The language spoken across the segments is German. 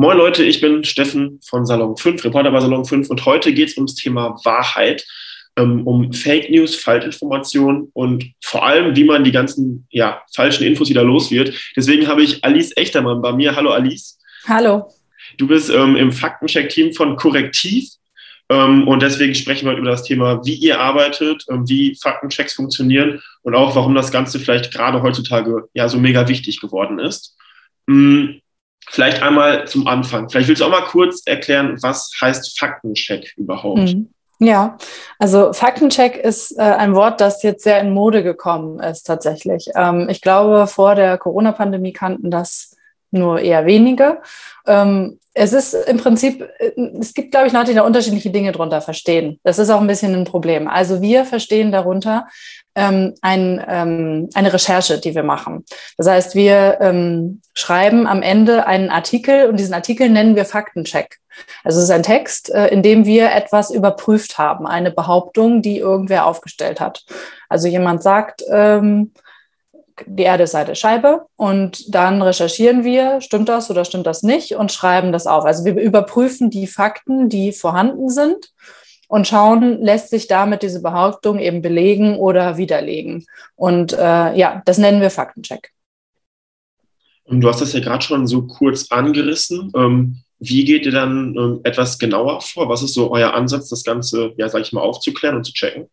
Moin Leute, ich bin Steffen von Salon 5, Reporter bei Salon 5 und heute geht es ums Thema Wahrheit, ähm, um Fake News, Falschinformationen und vor allem, wie man die ganzen ja, falschen Infos wieder los wird. Deswegen habe ich Alice Echtermann bei mir. Hallo Alice. Hallo. Du bist ähm, im Faktencheck-Team von Korrektiv ähm, und deswegen sprechen wir heute über das Thema, wie ihr arbeitet, ähm, wie Faktenchecks funktionieren und auch, warum das Ganze vielleicht gerade heutzutage ja so mega wichtig geworden ist. Mhm Vielleicht einmal zum Anfang. Vielleicht willst du auch mal kurz erklären, was heißt Faktencheck überhaupt? Mhm. Ja, also Faktencheck ist äh, ein Wort, das jetzt sehr in Mode gekommen ist tatsächlich. Ähm, ich glaube, vor der Corona-Pandemie kannten das nur eher wenige. Ähm, es ist im Prinzip, äh, es gibt, glaube ich, Leute, die da unterschiedliche Dinge drunter verstehen. Das ist auch ein bisschen ein Problem. Also wir verstehen darunter, ähm, ein, ähm, eine Recherche, die wir machen. Das heißt, wir ähm, schreiben am Ende einen Artikel und diesen Artikel nennen wir Faktencheck. Also es ist ein Text, äh, in dem wir etwas überprüft haben, eine Behauptung, die irgendwer aufgestellt hat. Also jemand sagt, ähm, die Erde sei eine Scheibe und dann recherchieren wir, stimmt das oder stimmt das nicht und schreiben das auf. Also wir überprüfen die Fakten, die vorhanden sind und schauen, lässt sich damit diese Behauptung eben belegen oder widerlegen. Und äh, ja, das nennen wir Faktencheck. Du hast das ja gerade schon so kurz angerissen. Ähm, wie geht ihr dann ähm, etwas genauer vor? Was ist so euer Ansatz, das Ganze, ja, sag ich mal, aufzuklären und zu checken?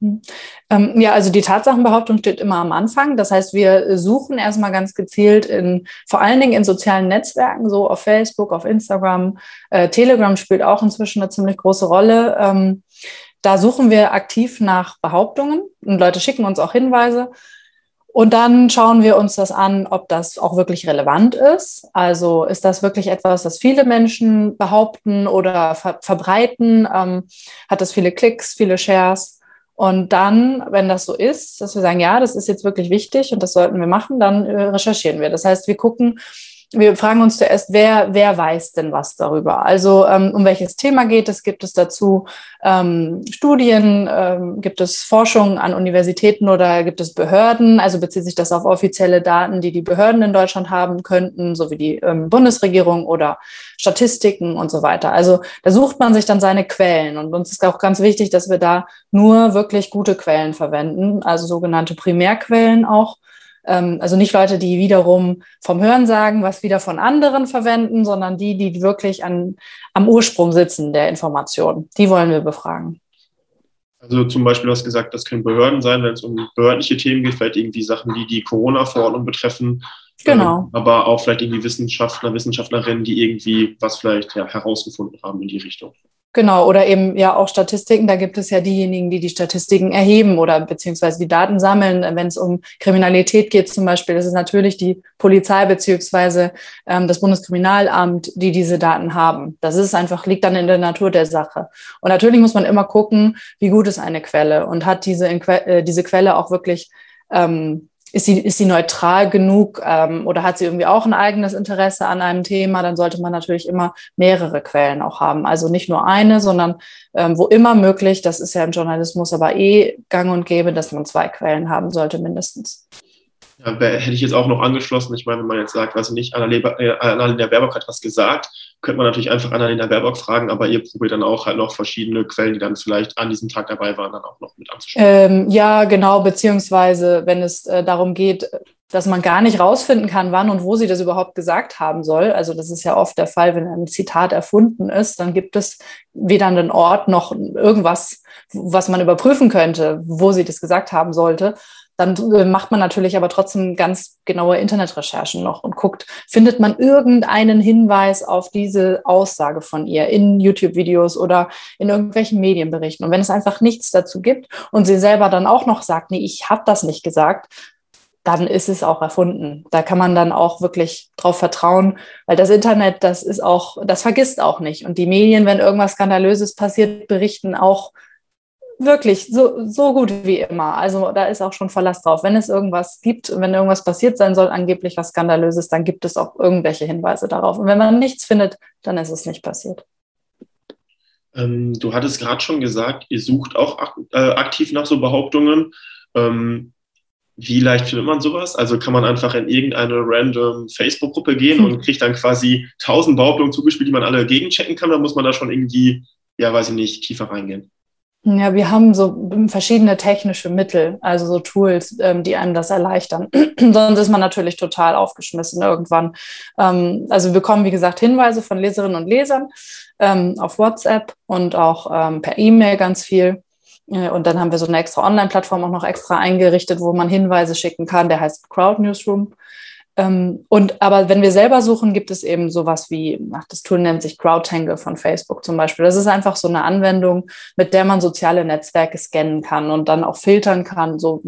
Hm. Ähm, ja, also die Tatsachenbehauptung steht immer am Anfang. Das heißt, wir suchen erstmal ganz gezielt in, vor allen Dingen in sozialen Netzwerken, so auf Facebook, auf Instagram. Äh, Telegram spielt auch inzwischen eine ziemlich große Rolle. Ähm, da suchen wir aktiv nach Behauptungen und Leute schicken uns auch Hinweise. Und dann schauen wir uns das an, ob das auch wirklich relevant ist. Also ist das wirklich etwas, das viele Menschen behaupten oder ver verbreiten? Ähm, hat das viele Klicks, viele Shares? Und dann, wenn das so ist, dass wir sagen, ja, das ist jetzt wirklich wichtig und das sollten wir machen, dann äh, recherchieren wir. Das heißt, wir gucken, wir fragen uns zuerst, wer, wer weiß denn was darüber? Also ähm, um welches Thema geht es? Gibt es dazu ähm, Studien? Ähm, gibt es Forschung an Universitäten oder gibt es Behörden? Also bezieht sich das auf offizielle Daten, die die Behörden in Deutschland haben könnten, so wie die ähm, Bundesregierung oder Statistiken und so weiter. Also da sucht man sich dann seine Quellen und uns ist auch ganz wichtig, dass wir da nur wirklich gute Quellen verwenden, also sogenannte Primärquellen auch also nicht Leute, die wiederum vom Hören sagen, was wieder von anderen verwenden, sondern die, die wirklich an, am Ursprung sitzen der Information. Die wollen wir befragen. Also zum Beispiel, du hast gesagt, das können Behörden sein, wenn es um behördliche Themen geht, vielleicht irgendwie Sachen, die die Corona-Verordnung betreffen. Genau. Ähm, aber auch vielleicht irgendwie Wissenschaftler, Wissenschaftlerinnen, die irgendwie was vielleicht ja, herausgefunden haben in die Richtung. Genau, oder eben ja auch Statistiken. Da gibt es ja diejenigen, die die Statistiken erheben oder beziehungsweise die Daten sammeln. Wenn es um Kriminalität geht zum Beispiel, ist natürlich die Polizei beziehungsweise ähm, das Bundeskriminalamt, die diese Daten haben. Das ist einfach, liegt dann in der Natur der Sache. Und natürlich muss man immer gucken, wie gut ist eine Quelle und hat diese, äh, diese Quelle auch wirklich ähm, ist sie, ist sie neutral genug ähm, oder hat sie irgendwie auch ein eigenes Interesse an einem Thema, dann sollte man natürlich immer mehrere Quellen auch haben. Also nicht nur eine, sondern ähm, wo immer möglich, das ist ja im Journalismus aber eh gang und gäbe, dass man zwei Quellen haben sollte mindestens. Ja, hätte ich jetzt auch noch angeschlossen. Ich meine, wenn man jetzt sagt, weiß ich nicht, äh, Annalena Baerbock hat was gesagt, könnte man natürlich einfach Annalena Baerbock fragen, aber ihr probiert dann auch halt noch verschiedene Quellen, die dann vielleicht an diesem Tag dabei waren, dann auch noch mit anzuschauen. Ähm, ja, genau, beziehungsweise wenn es äh, darum geht, dass man gar nicht rausfinden kann, wann und wo sie das überhaupt gesagt haben soll. Also das ist ja oft der Fall, wenn ein Zitat erfunden ist, dann gibt es weder einen Ort noch irgendwas, was man überprüfen könnte, wo sie das gesagt haben sollte dann äh, macht man natürlich aber trotzdem ganz genaue Internetrecherchen noch und guckt, findet man irgendeinen Hinweis auf diese Aussage von ihr in YouTube-Videos oder in irgendwelchen Medienberichten. Und wenn es einfach nichts dazu gibt und sie selber dann auch noch sagt, nee, ich habe das nicht gesagt, dann ist es auch erfunden. Da kann man dann auch wirklich drauf vertrauen, weil das Internet, das ist auch, das vergisst auch nicht. Und die Medien, wenn irgendwas Skandalöses passiert, berichten auch wirklich so, so gut wie immer. Also da ist auch schon Verlass drauf. Wenn es irgendwas gibt, wenn irgendwas passiert sein soll, angeblich was Skandalöses, dann gibt es auch irgendwelche Hinweise darauf. Und wenn man nichts findet, dann ist es nicht passiert. Ähm, du hattest gerade schon gesagt, ihr sucht auch ak äh, aktiv nach so Behauptungen. Ähm, wie leicht findet man sowas? Also kann man einfach in irgendeine random Facebook-Gruppe gehen und kriegt dann quasi tausend Behauptungen zugespielt, die man alle gegenchecken kann? Oder muss man da schon irgendwie, ja, weiß ich nicht, tiefer reingehen? Ja, wir haben so verschiedene technische Mittel, also so Tools, ähm, die einem das erleichtern. Sonst ist man natürlich total aufgeschmissen irgendwann. Ähm, also wir bekommen, wie gesagt, Hinweise von Leserinnen und Lesern ähm, auf WhatsApp und auch ähm, per E-Mail ganz viel. Äh, und dann haben wir so eine extra Online-Plattform auch noch extra eingerichtet, wo man Hinweise schicken kann. Der heißt Crowd Newsroom. Ähm, und aber wenn wir selber suchen, gibt es eben sowas wie, ach, das Tool nennt sich CrowdTangle von Facebook zum Beispiel. Das ist einfach so eine Anwendung, mit der man soziale Netzwerke scannen kann und dann auch filtern kann, so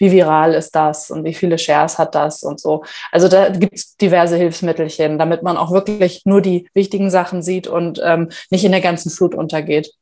wie viral ist das und wie viele Shares hat das und so. Also da gibt es diverse Hilfsmittelchen, damit man auch wirklich nur die wichtigen Sachen sieht und ähm, nicht in der ganzen Flut untergeht.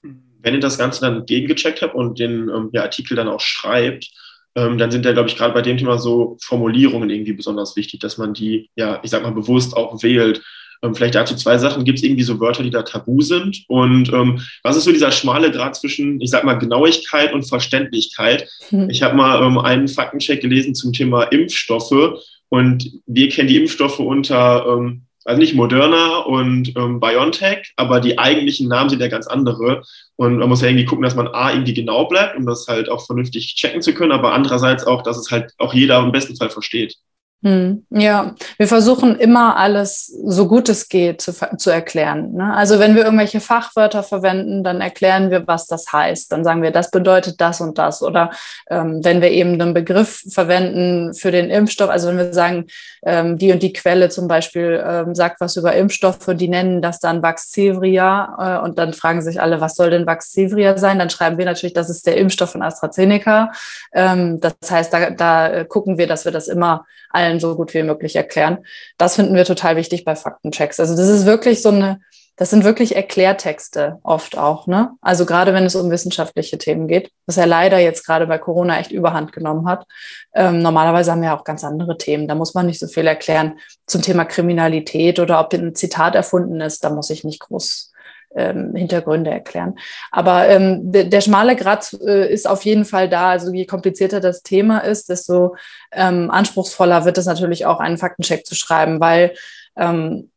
Wenn ihr das Ganze dann gegengecheckt habt und den ähm, ja, Artikel dann auch schreibt, ähm, dann sind ja, glaube ich, gerade bei dem Thema so Formulierungen irgendwie besonders wichtig, dass man die, ja, ich sag mal, bewusst auch wählt. Ähm, vielleicht dazu zwei Sachen. Gibt es irgendwie so Wörter, die da tabu sind? Und ähm, was ist so dieser schmale Grad zwischen, ich sag mal, Genauigkeit und Verständlichkeit? Hm. Ich habe mal ähm, einen Faktencheck gelesen zum Thema Impfstoffe und wir kennen die Impfstoffe unter ähm, also nicht Moderna und ähm, BioNTech, aber die eigentlichen Namen sind ja ganz andere. Und man muss ja irgendwie gucken, dass man A, irgendwie genau bleibt, um das halt auch vernünftig checken zu können, aber andererseits auch, dass es halt auch jeder im besten Fall versteht. Hm, ja, wir versuchen immer alles so gut es geht zu, zu erklären. Ne? Also wenn wir irgendwelche Fachwörter verwenden, dann erklären wir, was das heißt. Dann sagen wir, das bedeutet das und das. Oder ähm, wenn wir eben einen Begriff verwenden für den Impfstoff, also wenn wir sagen, ähm, die und die Quelle zum Beispiel ähm, sagt was über Impfstoffe die nennen das dann Vaxzevria äh, und dann fragen sich alle, was soll denn Vaxzevria sein? Dann schreiben wir natürlich, das ist der Impfstoff von AstraZeneca. Ähm, das heißt, da, da gucken wir, dass wir das immer allen so gut wie möglich erklären. Das finden wir total wichtig bei Faktenchecks. Also das ist wirklich so eine, das sind wirklich Erklärtexte oft auch, ne? Also gerade wenn es um wissenschaftliche Themen geht, was ja leider jetzt gerade bei Corona echt überhand genommen hat. Ähm, normalerweise haben wir auch ganz andere Themen. Da muss man nicht so viel erklären zum Thema Kriminalität oder ob ein Zitat erfunden ist. Da muss ich nicht groß ähm, Hintergründe erklären. Aber ähm, der, der, schmale Grad äh, ist auf jeden Fall da. Also je komplizierter das Thema ist, desto ähm, anspruchsvoller wird es natürlich auch, einen Faktencheck zu schreiben, weil ähm,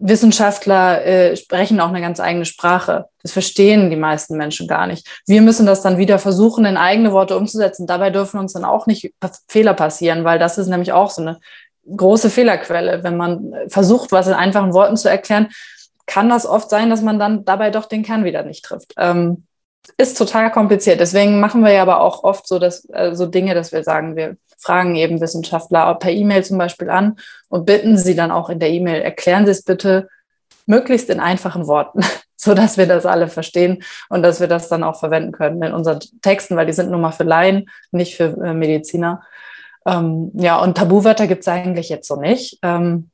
Wissenschaftler äh, sprechen auch eine ganz eigene Sprache. Das verstehen die meisten Menschen gar nicht. Wir müssen das dann wieder versuchen, in eigene Worte umzusetzen. Dabei dürfen uns dann auch nicht Fehler passieren, weil das ist nämlich auch so eine große Fehlerquelle. Wenn man versucht, was in einfachen Worten zu erklären, kann das oft sein, dass man dann dabei doch den Kern wieder nicht trifft. Ähm, ist total kompliziert. Deswegen machen wir ja aber auch oft so, dass, äh, so Dinge, dass wir sagen, wir fragen eben Wissenschaftler per E-Mail zum Beispiel an und bitten sie dann auch in der E-Mail, erklären Sie es bitte möglichst in einfachen Worten, so dass wir das alle verstehen und dass wir das dann auch verwenden können in unseren Texten, weil die sind nun mal für Laien, nicht für äh, Mediziner. Ähm, ja, und Tabuwörter gibt es eigentlich jetzt so nicht. Ähm,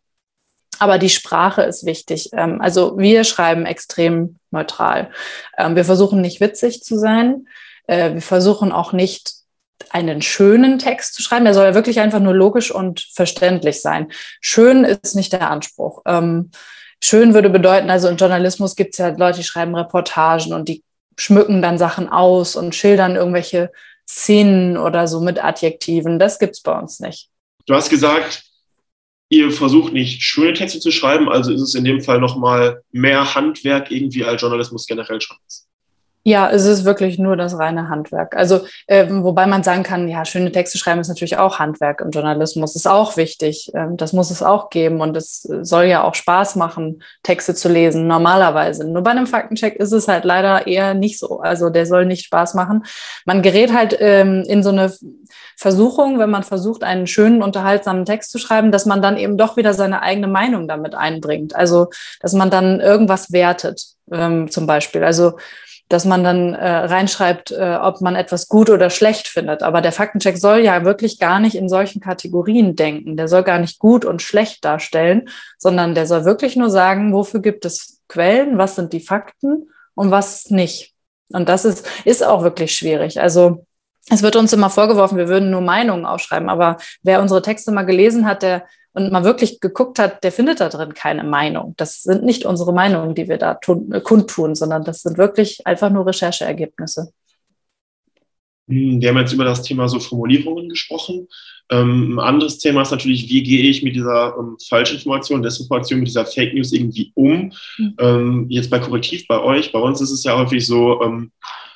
aber die Sprache ist wichtig. Ähm, also wir schreiben extrem neutral. Ähm, wir versuchen nicht witzig zu sein. Äh, wir versuchen auch nicht einen schönen Text zu schreiben. Der soll ja wirklich einfach nur logisch und verständlich sein. Schön ist nicht der Anspruch. Ähm, schön würde bedeuten, also im Journalismus gibt es ja Leute, die schreiben Reportagen und die schmücken dann Sachen aus und schildern irgendwelche Szenen oder so mit Adjektiven. Das gibt es bei uns nicht. Du hast gesagt, ihr versucht nicht schöne Texte zu schreiben, also ist es in dem Fall nochmal mehr Handwerk irgendwie als Journalismus generell schon ist. Ja, es ist wirklich nur das reine Handwerk. Also, äh, wobei man sagen kann, ja, schöne Texte schreiben ist natürlich auch Handwerk im Journalismus, ist auch wichtig. Ähm, das muss es auch geben und es soll ja auch Spaß machen, Texte zu lesen, normalerweise. Nur bei einem Faktencheck ist es halt leider eher nicht so. Also, der soll nicht Spaß machen. Man gerät halt ähm, in so eine Versuchung, wenn man versucht, einen schönen, unterhaltsamen Text zu schreiben, dass man dann eben doch wieder seine eigene Meinung damit einbringt. Also, dass man dann irgendwas wertet, ähm, zum Beispiel. Also, dass man dann äh, reinschreibt, äh, ob man etwas gut oder schlecht findet. Aber der Faktencheck soll ja wirklich gar nicht in solchen Kategorien denken. Der soll gar nicht gut und schlecht darstellen, sondern der soll wirklich nur sagen, wofür gibt es Quellen, was sind die Fakten und was nicht. Und das ist, ist auch wirklich schwierig. Also es wird uns immer vorgeworfen, wir würden nur Meinungen aufschreiben, aber wer unsere Texte mal gelesen hat, der und mal wirklich geguckt hat, der findet da drin keine Meinung. Das sind nicht unsere Meinungen, die wir da tun, äh, kundtun, sondern das sind wirklich einfach nur Rechercheergebnisse. Hm, wir haben jetzt über das Thema so Formulierungen gesprochen. Ähm, ein anderes Thema ist natürlich, wie gehe ich mit dieser ähm, Falschinformation, Desinformation, mit dieser Fake News irgendwie um? Mhm. Ähm, jetzt bei Korrektiv bei euch, bei uns ist es ja häufig so, ähm,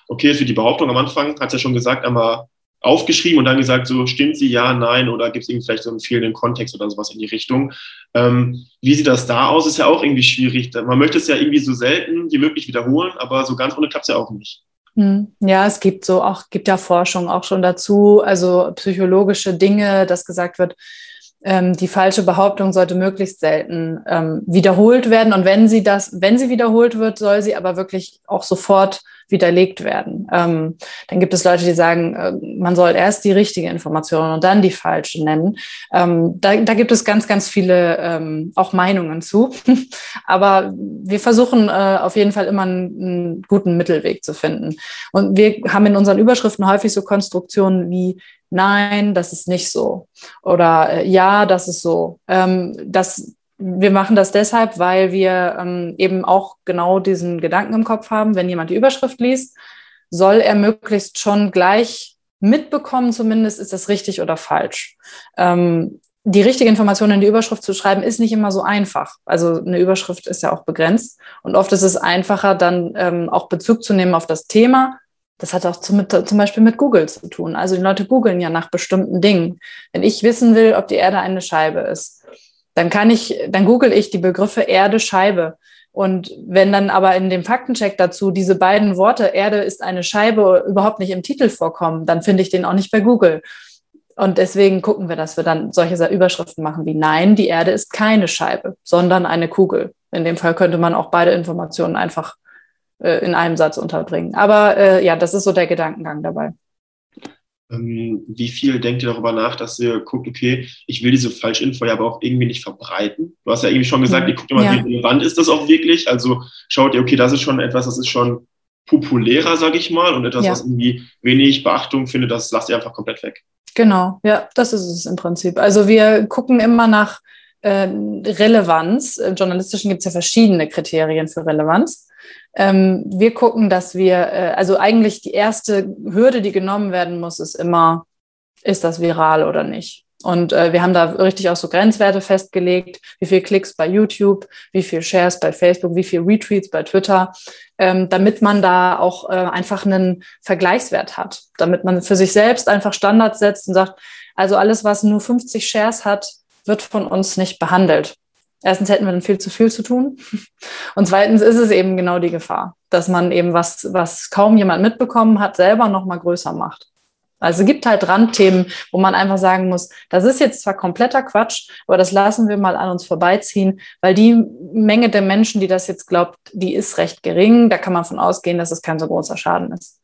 okay, für die Behauptung am Anfang, hat es ja schon gesagt, einmal aufgeschrieben und dann gesagt, so stimmt sie, ja, nein, oder gibt es irgendwie vielleicht so einen fehlenden Kontext oder sowas in die Richtung. Ähm, wie sieht das da aus? Ist ja auch irgendwie schwierig. Man möchte es ja irgendwie so selten wie möglich wiederholen, aber so ganz ohne klappt es ja auch nicht. Hm. Ja, es gibt so auch, gibt ja Forschung auch schon dazu, also psychologische Dinge, dass gesagt wird, ähm, die falsche Behauptung sollte möglichst selten ähm, wiederholt werden. Und wenn sie das, wenn sie wiederholt wird, soll sie aber wirklich auch sofort widerlegt werden. Ähm, dann gibt es Leute, die sagen, äh, man soll erst die richtige Information und dann die falsche nennen. Ähm, da, da, gibt es ganz, ganz viele ähm, auch Meinungen zu. Aber wir versuchen äh, auf jeden Fall immer einen, einen guten Mittelweg zu finden. Und wir haben in unseren Überschriften häufig so Konstruktionen wie Nein, das ist nicht so. Oder äh, ja, das ist so. Ähm, das wir machen das deshalb, weil wir ähm, eben auch genau diesen Gedanken im Kopf haben, wenn jemand die Überschrift liest, soll er möglichst schon gleich mitbekommen, zumindest ist das richtig oder falsch. Ähm, die richtige Information in die Überschrift zu schreiben, ist nicht immer so einfach. Also eine Überschrift ist ja auch begrenzt und oft ist es einfacher, dann ähm, auch Bezug zu nehmen auf das Thema. Das hat auch zum, zum Beispiel mit Google zu tun. Also die Leute googeln ja nach bestimmten Dingen. Wenn ich wissen will, ob die Erde eine Scheibe ist, dann kann ich, dann google ich die Begriffe Erde, Scheibe. Und wenn dann aber in dem Faktencheck dazu diese beiden Worte Erde ist eine Scheibe überhaupt nicht im Titel vorkommen, dann finde ich den auch nicht bei Google. Und deswegen gucken wir, dass wir dann solche Überschriften machen wie Nein, die Erde ist keine Scheibe, sondern eine Kugel. In dem Fall könnte man auch beide Informationen einfach äh, in einem Satz unterbringen. Aber äh, ja, das ist so der Gedankengang dabei. Ähm, wie viel denkt ihr darüber nach, dass ihr guckt, okay, ich will diese Falschinfo ja aber auch irgendwie nicht verbreiten? Du hast ja irgendwie schon gesagt, ihr guckt immer, ja. wie relevant ist das auch wirklich? Also schaut ihr, okay, das ist schon etwas, das ist schon populärer, sage ich mal, und etwas, ja. was irgendwie wenig Beachtung findet, das lasst ihr einfach komplett weg. Genau, ja, das ist es im Prinzip. Also wir gucken immer nach äh, Relevanz. Im Journalistischen gibt es ja verschiedene Kriterien für Relevanz. Ähm, wir gucken, dass wir, äh, also eigentlich die erste Hürde, die genommen werden muss, ist immer, ist das viral oder nicht? Und äh, wir haben da richtig auch so Grenzwerte festgelegt, wie viel Klicks bei YouTube, wie viel Shares bei Facebook, wie viel Retweets bei Twitter, ähm, damit man da auch äh, einfach einen Vergleichswert hat, damit man für sich selbst einfach Standards setzt und sagt, also alles, was nur 50 Shares hat, wird von uns nicht behandelt erstens hätten wir dann viel zu viel zu tun. Und zweitens ist es eben genau die Gefahr, dass man eben was, was kaum jemand mitbekommen hat, selber noch mal größer macht. Also es gibt halt Randthemen, wo man einfach sagen muss, das ist jetzt zwar kompletter Quatsch, aber das lassen wir mal an uns vorbeiziehen, weil die Menge der Menschen, die das jetzt glaubt, die ist recht gering. Da kann man von ausgehen, dass es kein so großer Schaden ist.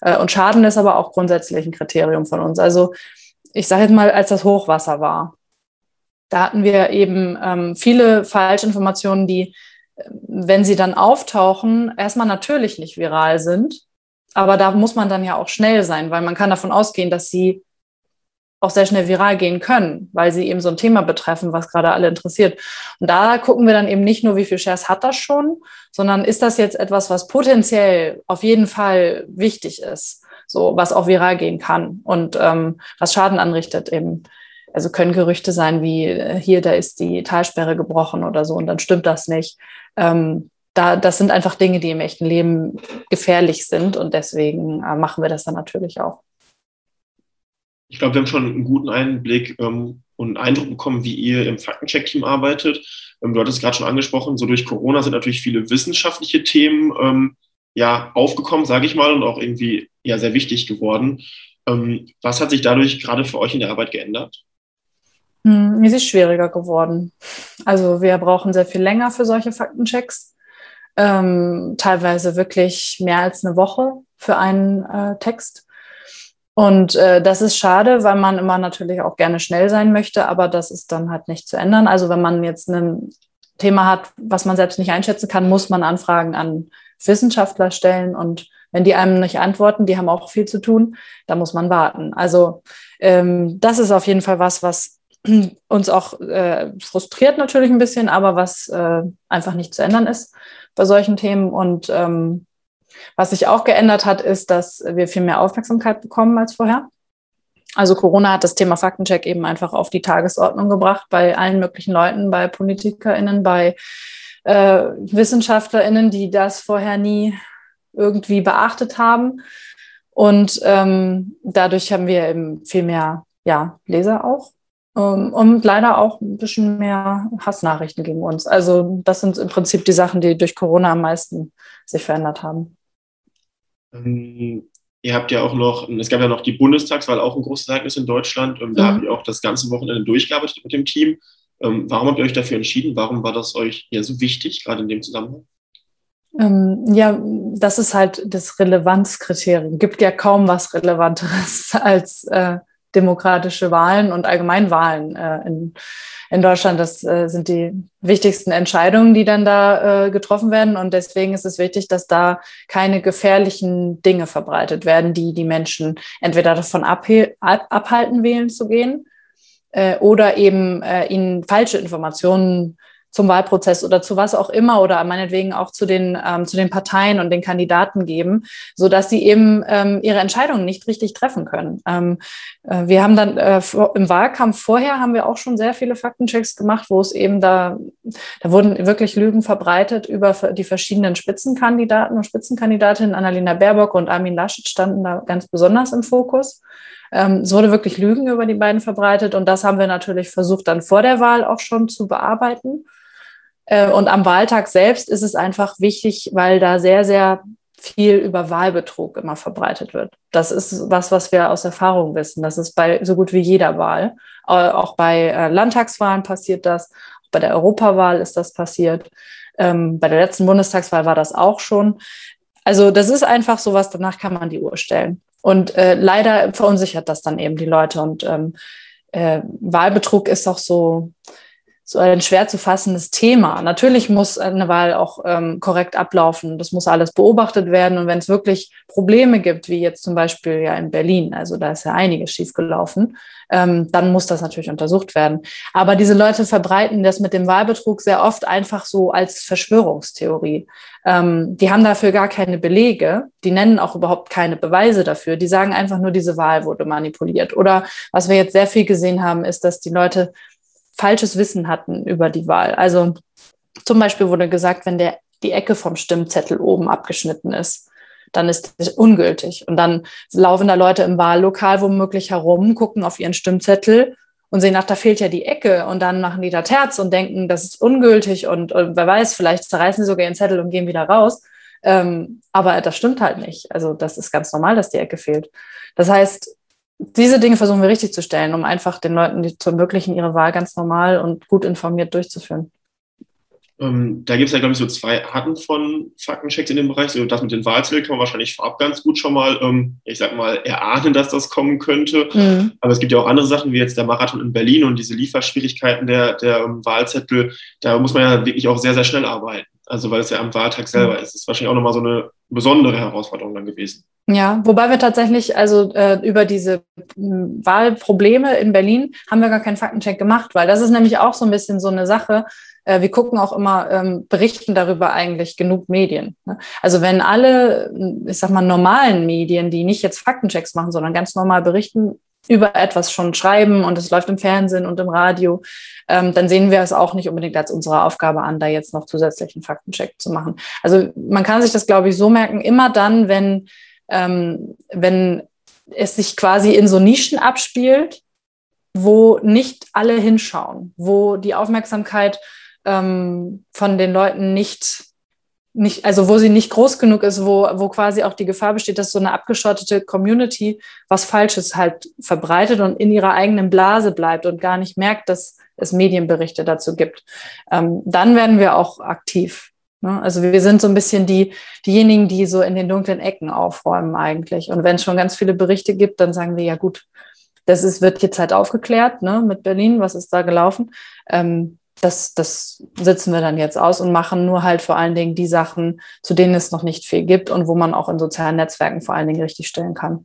Äh, und Schaden ist aber auch grundsätzlich ein Kriterium von uns. Also ich sage jetzt mal, als das Hochwasser war, da hatten wir eben ähm, viele Falschinformationen, die, wenn sie dann auftauchen, erstmal natürlich nicht viral sind. Aber da muss man dann ja auch schnell sein, weil man kann davon ausgehen, dass sie auch sehr schnell viral gehen können, weil sie eben so ein Thema betreffen, was gerade alle interessiert. Und da gucken wir dann eben nicht nur, wie viel Shares hat das schon, sondern ist das jetzt etwas, was potenziell auf jeden Fall wichtig ist, so was auch viral gehen kann und ähm, was Schaden anrichtet eben. Also können Gerüchte sein wie äh, hier, da ist die Talsperre gebrochen oder so und dann stimmt das nicht. Ähm, da, das sind einfach Dinge, die im echten Leben gefährlich sind und deswegen äh, machen wir das dann natürlich auch. Ich glaube, wir haben schon einen guten Einblick ähm, und einen Eindruck bekommen, wie ihr im Faktencheck-Team arbeitet. Ähm, du hattest es gerade schon angesprochen, so durch Corona sind natürlich viele wissenschaftliche Themen ähm, ja aufgekommen, sage ich mal, und auch irgendwie ja sehr wichtig geworden. Ähm, was hat sich dadurch gerade für euch in der Arbeit geändert? Hm, es ist schwieriger geworden. Also wir brauchen sehr viel länger für solche Faktenchecks. Ähm, teilweise wirklich mehr als eine Woche für einen äh, Text. Und äh, das ist schade, weil man immer natürlich auch gerne schnell sein möchte, aber das ist dann halt nicht zu ändern. Also wenn man jetzt ein Thema hat, was man selbst nicht einschätzen kann, muss man Anfragen an Wissenschaftler stellen und wenn die einem nicht antworten, die haben auch viel zu tun, da muss man warten. Also ähm, das ist auf jeden Fall was, was uns auch äh, frustriert natürlich ein bisschen, aber was äh, einfach nicht zu ändern ist bei solchen Themen. Und ähm, Was sich auch geändert hat, ist, dass wir viel mehr Aufmerksamkeit bekommen als vorher. Also Corona hat das Thema Faktencheck eben einfach auf die Tagesordnung gebracht bei allen möglichen Leuten, bei PolitikerInnen, bei äh, WissenschaftlerInnen, die das vorher nie irgendwie beachtet haben. Und ähm, dadurch haben wir eben viel mehr ja, Leser auch. Ähm, und leider auch ein bisschen mehr Hassnachrichten gegen uns. Also das sind im Prinzip die Sachen, die durch Corona am meisten sich verändert haben. Ähm, ihr habt ja auch noch, es gab ja noch die Bundestagswahl, auch ein großes Ereignis in Deutschland. Ähm, da mhm. habt ihr auch das ganze Wochenende durchgearbeitet mit dem Team. Ähm, warum habt ihr euch dafür entschieden? Warum war das euch ja so wichtig, gerade in dem Zusammenhang? Ja, das ist halt das Relevanzkriterium. Gibt ja kaum was Relevanteres als äh, demokratische Wahlen und Allgemeinwahlen äh, in, in Deutschland. Das äh, sind die wichtigsten Entscheidungen, die dann da äh, getroffen werden. Und deswegen ist es wichtig, dass da keine gefährlichen Dinge verbreitet werden, die die Menschen entweder davon abhalten, wählen zu gehen äh, oder eben äh, ihnen falsche Informationen zum Wahlprozess oder zu was auch immer oder meinetwegen auch zu den, ähm, zu den Parteien und den Kandidaten geben, so dass sie eben ähm, ihre Entscheidungen nicht richtig treffen können. Ähm, äh, wir haben dann äh, im Wahlkampf vorher haben wir auch schon sehr viele Faktenchecks gemacht, wo es eben da, da wurden wirklich Lügen verbreitet über die verschiedenen Spitzenkandidaten und Spitzenkandidatinnen. Annalena Baerbock und Armin Laschet standen da ganz besonders im Fokus. Ähm, es wurde wirklich Lügen über die beiden verbreitet und das haben wir natürlich versucht, dann vor der Wahl auch schon zu bearbeiten. Äh, und am Wahltag selbst ist es einfach wichtig, weil da sehr, sehr viel über Wahlbetrug immer verbreitet wird. Das ist was, was wir aus Erfahrung wissen. Das ist bei so gut wie jeder Wahl. Auch bei äh, Landtagswahlen passiert das. Auch bei der Europawahl ist das passiert. Ähm, bei der letzten Bundestagswahl war das auch schon. Also das ist einfach so was, danach kann man die Uhr stellen. Und äh, leider verunsichert das dann eben die Leute. Und ähm, äh, Wahlbetrug ist auch so, so ein schwer zu fassendes Thema. Natürlich muss eine Wahl auch ähm, korrekt ablaufen. Das muss alles beobachtet werden. Und wenn es wirklich Probleme gibt, wie jetzt zum Beispiel ja in Berlin, also da ist ja einiges schiefgelaufen, ähm, dann muss das natürlich untersucht werden. Aber diese Leute verbreiten das mit dem Wahlbetrug sehr oft einfach so als Verschwörungstheorie. Ähm, die haben dafür gar keine Belege. Die nennen auch überhaupt keine Beweise dafür. Die sagen einfach nur, diese Wahl wurde manipuliert. Oder was wir jetzt sehr viel gesehen haben, ist, dass die Leute falsches Wissen hatten über die Wahl. Also zum Beispiel wurde gesagt, wenn der, die Ecke vom Stimmzettel oben abgeschnitten ist, dann ist es ungültig. Und dann laufen da Leute im Wahllokal womöglich herum, gucken auf ihren Stimmzettel und sehen, ach, da fehlt ja die Ecke. Und dann machen die da Terz und denken, das ist ungültig. Und, und wer weiß, vielleicht zerreißen sie sogar ihren Zettel und gehen wieder raus. Ähm, aber das stimmt halt nicht. Also das ist ganz normal, dass die Ecke fehlt. Das heißt, diese Dinge versuchen wir richtig zu stellen, um einfach den Leuten die zu ermöglichen, ihre Wahl ganz normal und gut informiert durchzuführen. Ähm, da gibt es ja, glaube ich, so zwei Arten von Faktenchecks in dem Bereich. So das mit den Wahlzetteln kann man wahrscheinlich vorab ganz gut schon mal, ähm, ich sag mal, erahnen, dass das kommen könnte. Mhm. Aber es gibt ja auch andere Sachen, wie jetzt der Marathon in Berlin und diese Lieferschwierigkeiten der, der um, Wahlzettel. Da muss man ja wirklich auch sehr, sehr schnell arbeiten. Also weil es ja am Wahltag selber mhm. ist. Das ist wahrscheinlich auch nochmal so eine besondere Herausforderung dann gewesen. Ja, wobei wir tatsächlich, also äh, über diese hm, Wahlprobleme in Berlin haben wir gar keinen Faktencheck gemacht, weil das ist nämlich auch so ein bisschen so eine Sache. Äh, wir gucken auch immer, ähm, berichten darüber eigentlich genug Medien. Ne? Also wenn alle, ich sag mal, normalen Medien, die nicht jetzt Faktenchecks machen, sondern ganz normal berichten, über etwas schon schreiben und es läuft im Fernsehen und im Radio, ähm, dann sehen wir es auch nicht unbedingt als unsere Aufgabe an, da jetzt noch zusätzlichen Faktencheck zu machen. Also man kann sich das, glaube ich, so merken, immer dann, wenn ähm, wenn es sich quasi in so Nischen abspielt, wo nicht alle hinschauen, wo die Aufmerksamkeit ähm, von den Leuten nicht, nicht, also wo sie nicht groß genug ist, wo, wo quasi auch die Gefahr besteht, dass so eine abgeschottete Community was Falsches halt verbreitet und in ihrer eigenen Blase bleibt und gar nicht merkt, dass es Medienberichte dazu gibt. Ähm, dann werden wir auch aktiv. Ne? Also wir sind so ein bisschen die, diejenigen, die so in den dunklen Ecken aufräumen eigentlich. Und wenn es schon ganz viele Berichte gibt, dann sagen wir, ja gut, das ist, wird jetzt halt aufgeklärt ne, mit Berlin, was ist da gelaufen. Ähm, das, das sitzen wir dann jetzt aus und machen nur halt vor allen Dingen die Sachen, zu denen es noch nicht viel gibt und wo man auch in sozialen Netzwerken vor allen Dingen richtig stellen kann.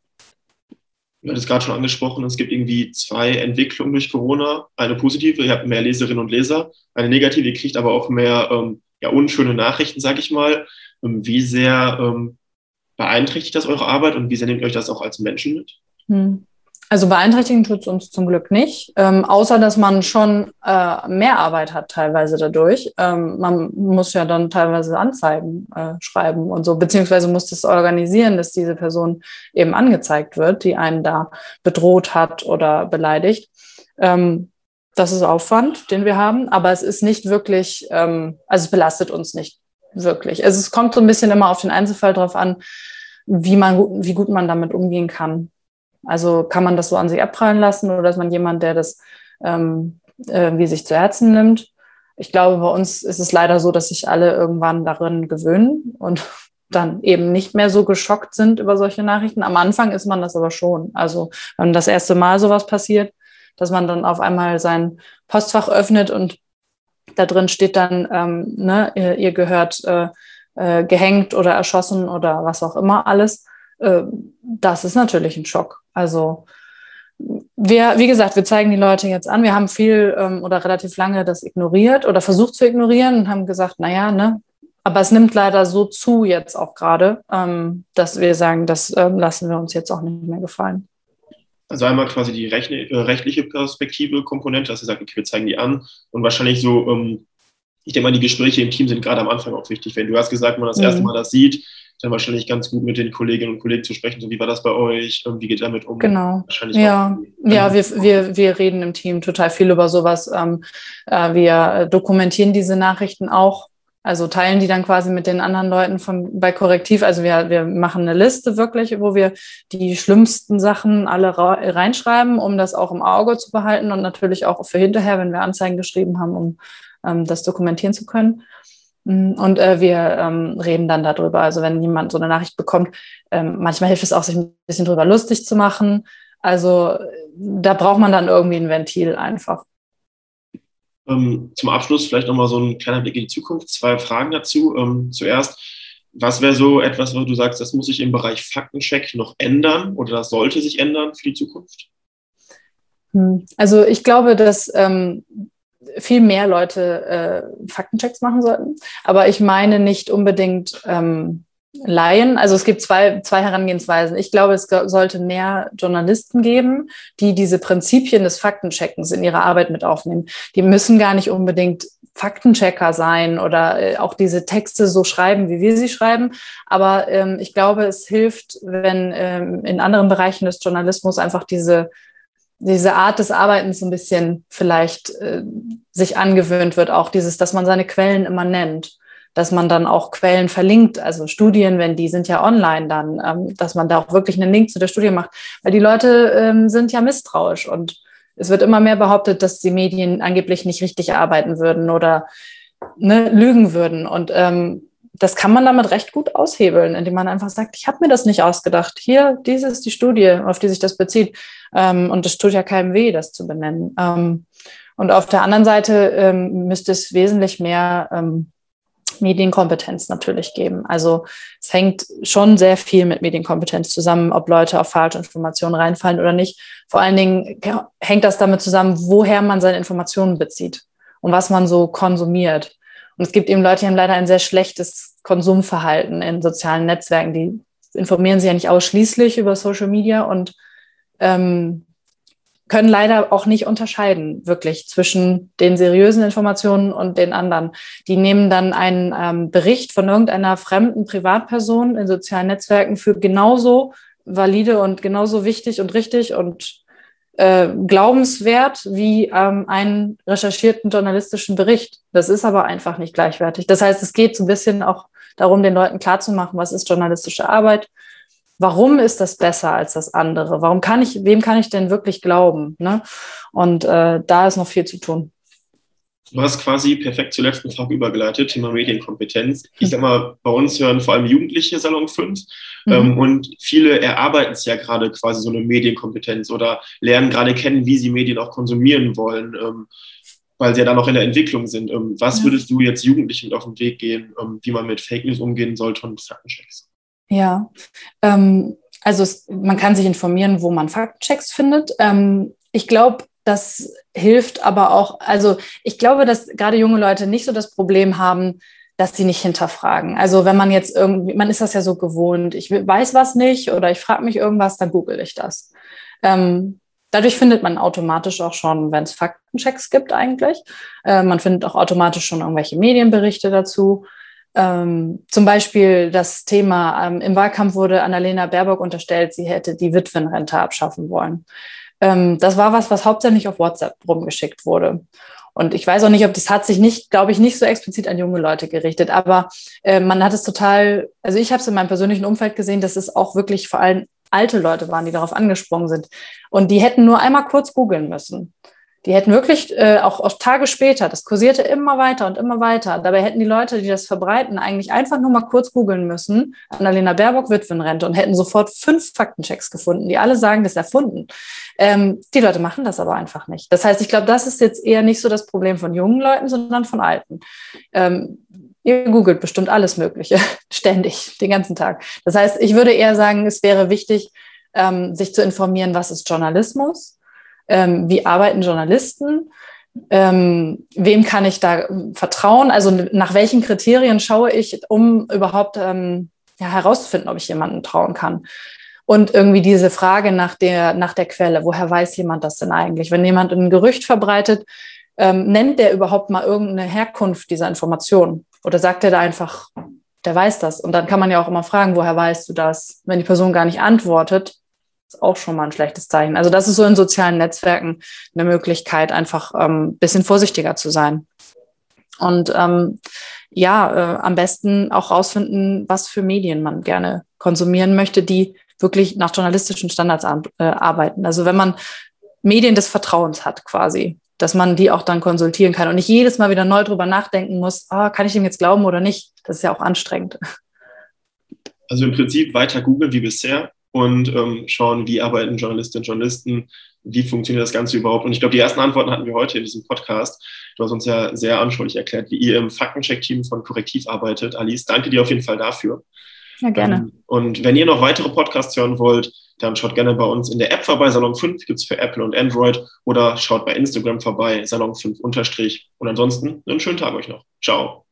Du hattest gerade schon angesprochen, es gibt irgendwie zwei Entwicklungen durch Corona. Eine positive, ihr habt mehr Leserinnen und Leser. Eine negative, ihr kriegt aber auch mehr ähm, ja, unschöne Nachrichten, sage ich mal. Ähm, wie sehr ähm, beeinträchtigt das eure Arbeit und wie sehr nehmt ihr euch das auch als Menschen mit? Hm. Also beeinträchtigen tut es uns zum Glück nicht, ähm, außer dass man schon äh, mehr Arbeit hat teilweise dadurch. Ähm, man muss ja dann teilweise Anzeigen äh, schreiben und so, beziehungsweise muss das organisieren, dass diese Person eben angezeigt wird, die einen da bedroht hat oder beleidigt. Ähm, das ist Aufwand, den wir haben, aber es ist nicht wirklich, ähm, also es belastet uns nicht wirklich. Also es kommt so ein bisschen immer auf den Einzelfall drauf an, wie man, wie gut man damit umgehen kann. Also kann man das so an sich abprallen lassen oder ist man jemand, der das ähm, irgendwie sich zu Herzen nimmt? Ich glaube, bei uns ist es leider so, dass sich alle irgendwann darin gewöhnen und dann eben nicht mehr so geschockt sind über solche Nachrichten. Am Anfang ist man das aber schon. Also wenn das erste Mal sowas passiert, dass man dann auf einmal sein Postfach öffnet und da drin steht dann, ähm, ne, ihr, ihr gehört äh, äh, gehängt oder erschossen oder was auch immer alles. Äh, das ist natürlich ein Schock. Also wir, wie gesagt, wir zeigen die Leute jetzt an. Wir haben viel ähm, oder relativ lange das ignoriert oder versucht zu ignorieren und haben gesagt, naja, ne, aber es nimmt leider so zu jetzt auch gerade, ähm, dass wir sagen, das ähm, lassen wir uns jetzt auch nicht mehr gefallen. Also einmal quasi die rechne, äh, rechtliche Perspektive, Komponente, dass ihr sagt, okay, wir zeigen die an und wahrscheinlich so, ähm, ich denke mal, die Gespräche im Team sind gerade am Anfang auch wichtig. Wenn du hast gesagt, man das mhm. erste Mal das sieht, dann wahrscheinlich ganz gut mit den Kolleginnen und Kollegen zu sprechen, so wie war das bei euch, wie geht damit um? Genau. ja, ja wir, wir, wir reden im Team total viel über sowas. Ähm, äh, wir dokumentieren diese Nachrichten auch also teilen die dann quasi mit den anderen Leuten von bei Korrektiv. Also wir, wir machen eine Liste wirklich, wo wir die schlimmsten Sachen alle reinschreiben, um das auch im Auge zu behalten und natürlich auch für hinterher, wenn wir Anzeigen geschrieben haben, um ähm, das dokumentieren zu können. Mm, und äh, wir ähm, reden dann darüber. Also wenn jemand so eine Nachricht bekommt, ähm, manchmal hilft es auch, sich ein bisschen drüber lustig zu machen. Also da braucht man dann irgendwie ein Ventil einfach. Ähm, zum Abschluss vielleicht nochmal so ein kleiner Blick in die Zukunft. Zwei Fragen dazu. Ähm, zuerst, was wäre so etwas, wo du sagst, das muss sich im Bereich Faktencheck noch ändern oder das sollte sich ändern für die Zukunft? Hm. Also ich glaube, dass ähm, viel mehr Leute äh, Faktenchecks machen sollten. Aber ich meine nicht unbedingt ähm, Laien. Also es gibt zwei, zwei Herangehensweisen. Ich glaube, es sollte mehr Journalisten geben, die diese Prinzipien des Faktencheckens in ihre Arbeit mit aufnehmen. Die müssen gar nicht unbedingt Faktenchecker sein oder äh, auch diese Texte so schreiben, wie wir sie schreiben. Aber ähm, ich glaube, es hilft, wenn ähm, in anderen Bereichen des Journalismus einfach diese diese Art des Arbeitens ein bisschen vielleicht äh, sich angewöhnt wird, auch dieses, dass man seine Quellen immer nennt dass man dann auch Quellen verlinkt, also Studien, wenn die sind ja online dann, ähm, dass man da auch wirklich einen Link zu der Studie macht, weil die Leute ähm, sind ja misstrauisch und es wird immer mehr behauptet, dass die Medien angeblich nicht richtig arbeiten würden oder ne, lügen würden. Und ähm, das kann man damit recht gut aushebeln, indem man einfach sagt, ich habe mir das nicht ausgedacht. Hier, diese ist die Studie, auf die sich das bezieht. Ähm, und es tut ja keinem weh, das zu benennen. Ähm, und auf der anderen Seite ähm, müsste es wesentlich mehr ähm, Medienkompetenz natürlich geben. Also es hängt schon sehr viel mit Medienkompetenz zusammen, ob Leute auf falsche Informationen reinfallen oder nicht. Vor allen Dingen hängt das damit zusammen, woher man seine Informationen bezieht und was man so konsumiert. Und es gibt eben Leute, die haben leider ein sehr schlechtes Konsumverhalten in sozialen Netzwerken. Die informieren sich ja nicht ausschließlich über Social Media und ähm, können leider auch nicht unterscheiden, wirklich zwischen den seriösen Informationen und den anderen. Die nehmen dann einen ähm, Bericht von irgendeiner fremden Privatperson in sozialen Netzwerken für genauso valide und genauso wichtig und richtig und äh, glaubenswert wie ähm, einen recherchierten journalistischen Bericht. Das ist aber einfach nicht gleichwertig. Das heißt, es geht so ein bisschen auch darum, den Leuten klarzumachen, was ist journalistische Arbeit, warum ist das besser als das andere? Warum kann ich, wem kann ich denn wirklich glauben? Ne? Und äh, da ist noch viel zu tun. Du hast quasi perfekt zur letzten Frage übergeleitet, Thema Medienkompetenz. Ich sag mal, bei uns hören vor allem Jugendliche Salon 5 mhm. ähm, und viele erarbeiten es ja gerade quasi so eine Medienkompetenz oder lernen gerade kennen, wie sie Medien auch konsumieren wollen, ähm, weil sie ja da noch in der Entwicklung sind. Ähm, was ja. würdest du jetzt Jugendlichen mit auf den Weg gehen, ähm, wie man mit Fake News umgehen sollte und Faktenchecks? Ja, ähm, also es, man kann sich informieren, wo man Faktenchecks findet. Ähm, ich glaube, das hilft aber auch, also ich glaube, dass gerade junge Leute nicht so das Problem haben, dass sie nicht hinterfragen. Also wenn man jetzt irgendwie, man ist das ja so gewohnt, ich weiß was nicht oder ich frage mich irgendwas, dann google ich das. Ähm, dadurch findet man automatisch auch schon, wenn es Faktenchecks gibt eigentlich, äh, man findet auch automatisch schon irgendwelche Medienberichte dazu. Ähm, zum Beispiel das Thema, ähm, im Wahlkampf wurde Annalena Baerbock unterstellt, sie hätte die Witwenrente abschaffen wollen. Ähm, das war was, was hauptsächlich auf WhatsApp rumgeschickt wurde. Und ich weiß auch nicht, ob das hat sich nicht, glaube ich, nicht so explizit an junge Leute gerichtet, aber äh, man hat es total, also ich habe es in meinem persönlichen Umfeld gesehen, dass es auch wirklich vor allem alte Leute waren, die darauf angesprungen sind. Und die hätten nur einmal kurz googeln müssen. Die hätten wirklich äh, auch, auch Tage später, das kursierte immer weiter und immer weiter. Dabei hätten die Leute, die das verbreiten, eigentlich einfach nur mal kurz googeln müssen, Annalena Baerbock Witwenrente und hätten sofort fünf Faktenchecks gefunden, die alle sagen, das ist erfunden. Ähm, die Leute machen das aber einfach nicht. Das heißt, ich glaube, das ist jetzt eher nicht so das Problem von jungen Leuten, sondern von alten. Ähm, ihr googelt bestimmt alles Mögliche, ständig, den ganzen Tag. Das heißt, ich würde eher sagen, es wäre wichtig, ähm, sich zu informieren, was ist Journalismus, ähm, wie arbeiten Journalisten, ähm, wem kann ich da vertrauen, also nach welchen Kriterien schaue ich, um überhaupt ähm, ja, herauszufinden, ob ich jemandem trauen kann. Und irgendwie diese Frage nach der, nach der Quelle, woher weiß jemand das denn eigentlich? Wenn jemand ein Gerücht verbreitet, ähm, nennt der überhaupt mal irgendeine Herkunft dieser Information? Oder sagt er da einfach, der weiß das? Und dann kann man ja auch immer fragen, woher weißt du das? Wenn die Person gar nicht antwortet, auch schon mal ein schlechtes Zeichen. Also das ist so in sozialen Netzwerken eine Möglichkeit, einfach ein ähm, bisschen vorsichtiger zu sein. Und ähm, ja, äh, am besten auch rausfinden, was für Medien man gerne konsumieren möchte, die wirklich nach journalistischen Standards äh, arbeiten. Also wenn man Medien des Vertrauens hat quasi, dass man die auch dann konsultieren kann und nicht jedes Mal wieder neu drüber nachdenken muss, oh, kann ich dem jetzt glauben oder nicht? Das ist ja auch anstrengend. Also im Prinzip weiter googeln wie bisher und ähm, schauen, wie arbeiten Journalistinnen und Journalisten, wie funktioniert das Ganze überhaupt. Und ich glaube, die ersten Antworten hatten wir heute in diesem Podcast. Du hast uns ja sehr anschaulich erklärt, wie ihr im Faktencheck-Team von Korrektiv arbeitet. Alice, danke dir auf jeden Fall dafür. Ja, gerne. Ähm, und wenn ihr noch weitere Podcasts hören wollt, dann schaut gerne bei uns in der App vorbei. Salon 5 gibt es für Apple und Android oder schaut bei Instagram vorbei, Salon 5 unterstrich. Und ansonsten einen schönen Tag euch noch. Ciao.